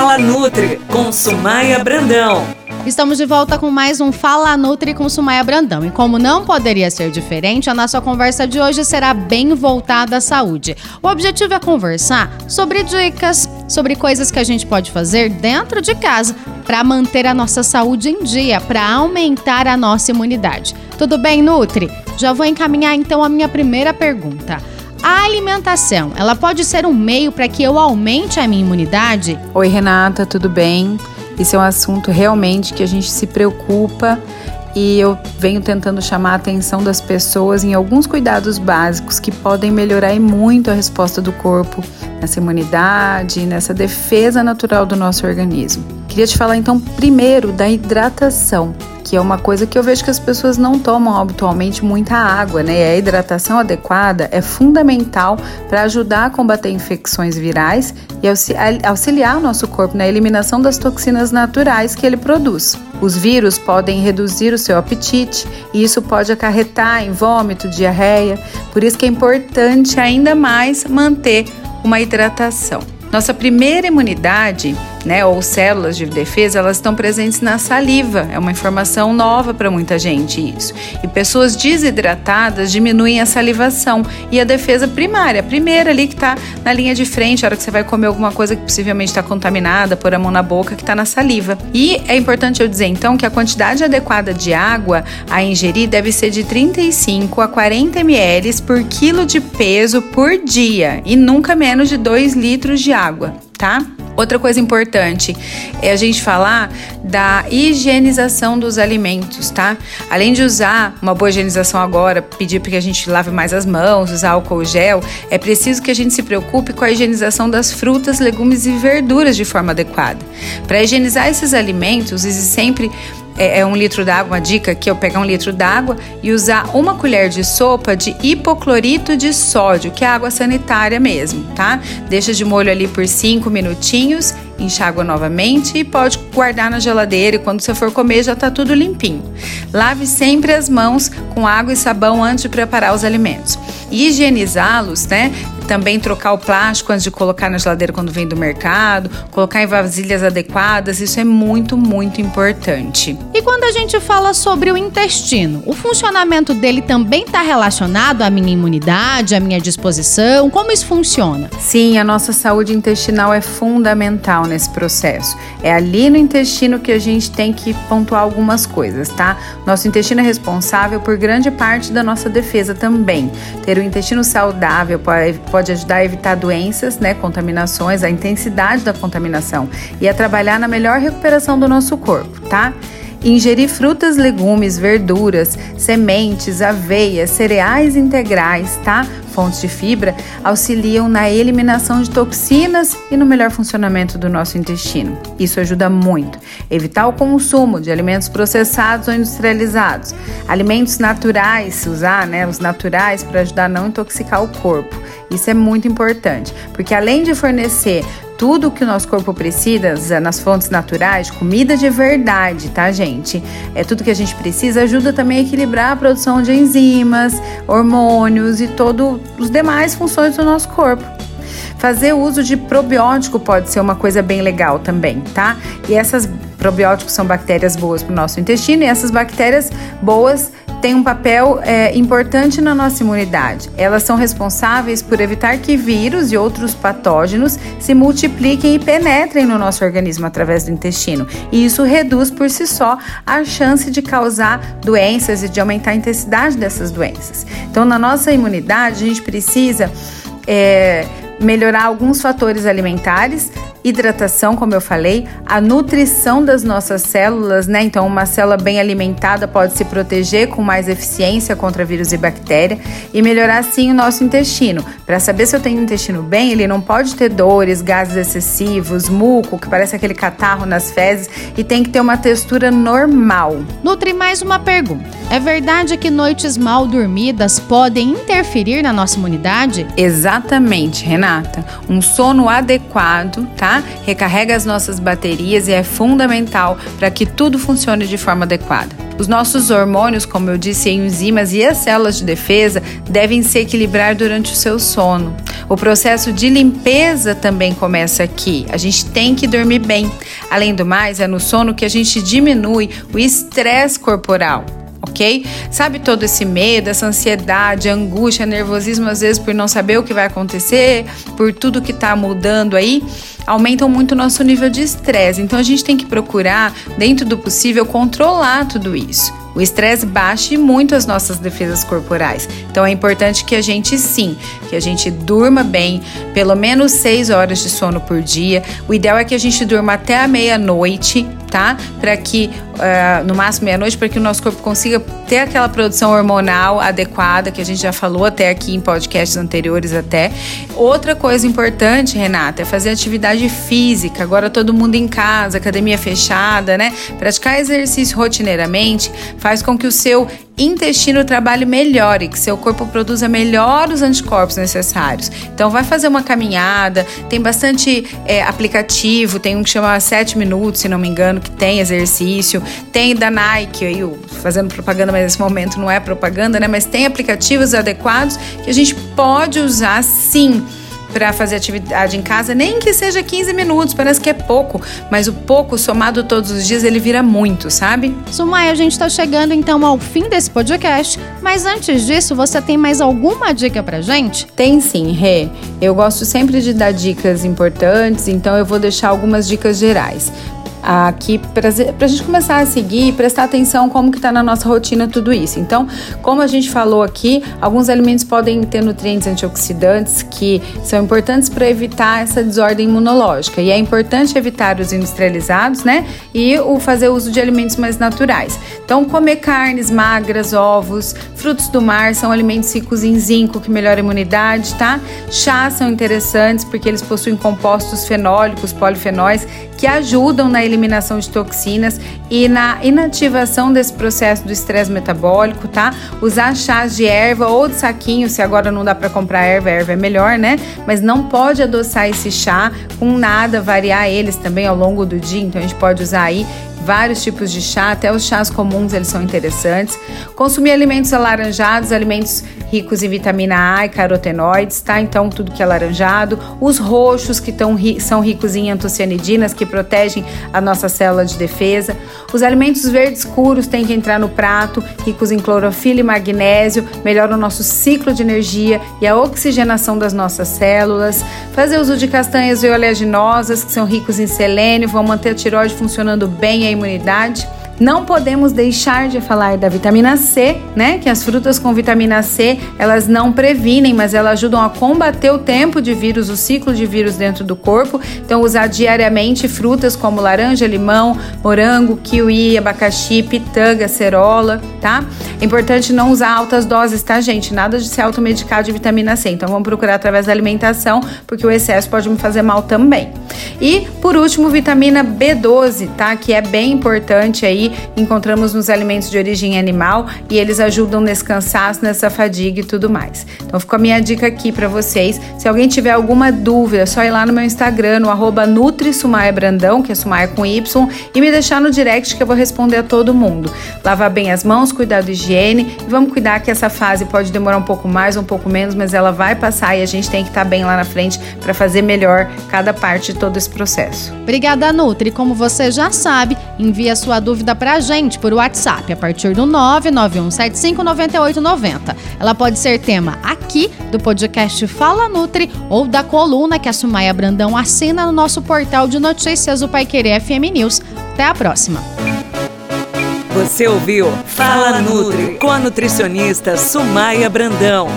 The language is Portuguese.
Fala Nutri com Sumaia Brandão. Estamos de volta com mais um Fala Nutri com Sumaia Brandão. E como não poderia ser diferente, a nossa conversa de hoje será bem voltada à saúde. O objetivo é conversar sobre dicas, sobre coisas que a gente pode fazer dentro de casa para manter a nossa saúde em dia, para aumentar a nossa imunidade. Tudo bem, Nutri? Já vou encaminhar então a minha primeira pergunta. A alimentação, ela pode ser um meio para que eu aumente a minha imunidade? Oi, Renata, tudo bem? Esse é um assunto realmente que a gente se preocupa e eu venho tentando chamar a atenção das pessoas em alguns cuidados básicos que podem melhorar muito a resposta do corpo nessa imunidade, nessa defesa natural do nosso organismo. Queria te falar então primeiro da hidratação que é uma coisa que eu vejo que as pessoas não tomam habitualmente muita água, né? E a hidratação adequada é fundamental para ajudar a combater infecções virais e auxiliar o nosso corpo na eliminação das toxinas naturais que ele produz. Os vírus podem reduzir o seu apetite e isso pode acarretar em vômito, diarreia, por isso que é importante ainda mais manter uma hidratação. Nossa primeira imunidade né, ou células de defesa, elas estão presentes na saliva. É uma informação nova para muita gente isso. E pessoas desidratadas diminuem a salivação e a defesa primária, a primeira ali que está na linha de frente, a hora que você vai comer alguma coisa que possivelmente está contaminada, pôr a mão na boca, que está na saliva. E é importante eu dizer então que a quantidade adequada de água a ingerir deve ser de 35 a 40 ml por quilo de peso por dia e nunca menos de 2 litros de água, tá? Outra coisa importante é a gente falar da higienização dos alimentos, tá? Além de usar uma boa higienização agora, pedir para que a gente lave mais as mãos, usar álcool gel, é preciso que a gente se preocupe com a higienização das frutas, legumes e verduras de forma adequada. Para higienizar esses alimentos, existe sempre é, é um litro d'água, uma dica que eu pegar um litro d'água e usar uma colher de sopa de hipoclorito de sódio, que é água sanitária mesmo, tá? Deixa de molho ali por 5 minutinhos, enxágua novamente e pode guardar na geladeira e quando você for comer já tá tudo limpinho. Lave sempre as mãos com água e sabão antes de preparar os alimentos. Higienizá-los, né? Também trocar o plástico antes de colocar na geladeira quando vem do mercado, colocar em vasilhas adequadas, isso é muito, muito importante. E quando a gente fala sobre o intestino, o funcionamento dele também está relacionado à minha imunidade, à minha disposição? Como isso funciona? Sim, a nossa saúde intestinal é fundamental nesse processo. É ali no intestino que a gente tem que pontuar algumas coisas, tá? Nosso intestino é responsável por grande parte da nossa defesa também. Ter o intestino saudável pode pode ajudar a evitar doenças, né, contaminações, a intensidade da contaminação e a trabalhar na melhor recuperação do nosso corpo, tá? Ingerir frutas, legumes, verduras, sementes, aveia, cereais integrais, tá? Fontes de fibra auxiliam na eliminação de toxinas e no melhor funcionamento do nosso intestino. Isso ajuda muito. Evitar o consumo de alimentos processados ou industrializados. Alimentos naturais, usar né, os naturais para ajudar a não intoxicar o corpo. Isso é muito importante, porque além de fornecer tudo que o nosso corpo precisa nas fontes naturais, comida de verdade, tá, gente? É tudo que a gente precisa, ajuda também a equilibrar a produção de enzimas, hormônios e todas as demais funções do nosso corpo. Fazer uso de probiótico pode ser uma coisa bem legal também, tá? E essas probióticos são bactérias boas para o nosso intestino e essas bactérias boas têm um papel é, importante na nossa imunidade. Elas são responsáveis por evitar que vírus e outros patógenos se multipliquem e penetrem no nosso organismo através do intestino. E isso reduz por si só a chance de causar doenças e de aumentar a intensidade dessas doenças. Então, na nossa imunidade, a gente precisa. É, melhorar alguns fatores alimentares, hidratação, como eu falei, a nutrição das nossas células, né? Então, uma célula bem alimentada pode se proteger com mais eficiência contra vírus e bactéria e melhorar sim o nosso intestino. Para saber se eu tenho intestino bem, ele não pode ter dores, gases excessivos, muco, que parece aquele catarro nas fezes e tem que ter uma textura normal. Nutri mais uma pergunta. É verdade que noites mal dormidas podem interferir na nossa imunidade? Exatamente, Renata. Renata. Um sono adequado, tá? Recarrega as nossas baterias e é fundamental para que tudo funcione de forma adequada. Os nossos hormônios, como eu disse, enzimas e as células de defesa devem se equilibrar durante o seu sono. O processo de limpeza também começa aqui. A gente tem que dormir bem. Além do mais, é no sono que a gente diminui o estresse corporal ok? Sabe todo esse medo, essa ansiedade, angústia, nervosismo, às vezes por não saber o que vai acontecer, por tudo que está mudando aí, aumentam muito o nosso nível de estresse. Então a gente tem que procurar, dentro do possível, controlar tudo isso. O estresse baixe muito as nossas defesas corporais. Então é importante que a gente sim, que a gente durma bem, pelo menos 6 horas de sono por dia. O ideal é que a gente durma até a meia-noite, tá? Para que, uh, no máximo meia-noite, para que o nosso corpo consiga ter aquela produção hormonal adequada, que a gente já falou até aqui em podcasts anteriores até. Outra coisa importante, Renata, é fazer atividade física. Agora todo mundo em casa, academia fechada, né? Praticar exercício rotineiramente faz com que o seu intestino trabalhe melhor e que seu corpo produza melhor os anticorpos necessários. Então, vai fazer uma caminhada, tem bastante é, aplicativo, tem um que chama 7 minutos, se não me engano, que tem exercício, tem da Nike, aí, fazendo propaganda, mas nesse momento não é propaganda, né? Mas tem aplicativos adequados que a gente pode usar sim para fazer atividade em casa, nem que seja 15 minutos, parece que é pouco, mas o pouco somado todos os dias ele vira muito, sabe? Sumaya, a gente está chegando então ao fim desse podcast, mas antes disso, você tem mais alguma dica pra gente? Tem sim, Rê. Eu gosto sempre de dar dicas importantes, então eu vou deixar algumas dicas gerais aqui para a gente começar a seguir e prestar atenção como que está na nossa rotina tudo isso. Então, como a gente falou aqui, alguns alimentos podem ter nutrientes antioxidantes que são importantes para evitar essa desordem imunológica e é importante evitar os industrializados, né? E o fazer uso de alimentos mais naturais. Então, comer carnes magras, ovos, frutos do mar são alimentos ricos em zinco que melhora a imunidade, tá? Chás são interessantes porque eles possuem compostos fenólicos, polifenóis que ajudam na eliminação de toxinas e na inativação desse processo do estresse metabólico, tá? Usar chás de erva ou de saquinho, se agora não dá para comprar erva, erva é melhor, né? Mas não pode adoçar esse chá com nada, variar eles também ao longo do dia, então a gente pode usar aí vários tipos de chá, até os chás comuns eles são interessantes. Consumir alimentos alaranjados, alimentos ricos em vitamina A e carotenoides, tá? Então tudo que é laranjado. Os roxos que tão, são ricos em antocianidinas que protegem a nossa célula de defesa. Os alimentos verdes escuros têm que entrar no prato, ricos em clorofila e magnésio, melhoram o nosso ciclo de energia e a oxigenação das nossas células. Fazer uso de castanhas oleaginosas que são ricos em selênio, vão manter a tiroide funcionando bem a imunidade. Não podemos deixar de falar da vitamina C, né? Que as frutas com vitamina C, elas não previnem, mas elas ajudam a combater o tempo de vírus, o ciclo de vírus dentro do corpo. Então, usar diariamente frutas como laranja, limão, morango, kiwi, abacaxi, pitanga, cerola, tá? É importante não usar altas doses, tá, gente? Nada de se automedicar de vitamina C. Então, vamos procurar através da alimentação, porque o excesso pode me fazer mal também. E, por último, vitamina B12, tá? Que é bem importante aí encontramos nos alimentos de origem animal e eles ajudam nesse cansaço, nessa fadiga e tudo mais. Então ficou a minha dica aqui para vocês. Se alguém tiver alguma dúvida, é só ir lá no meu Instagram, no arroba que é Sumaia com Y, e me deixar no direct que eu vou responder a todo mundo. Lavar bem as mãos, cuidar da higiene e vamos cuidar que essa fase pode demorar um pouco mais, um pouco menos, mas ela vai passar e a gente tem que estar tá bem lá na frente para fazer melhor cada parte de todo esse processo. Obrigada, Nutri. Como você já sabe, envie a sua dúvida para a gente por WhatsApp a partir do 991759890. Ela pode ser tema aqui do podcast Fala Nutri ou da coluna que a Sumaia Brandão assina no nosso portal de notícias do Pai Querer FM News. Até a próxima. Você ouviu Fala Nutri com a nutricionista Sumaia Brandão.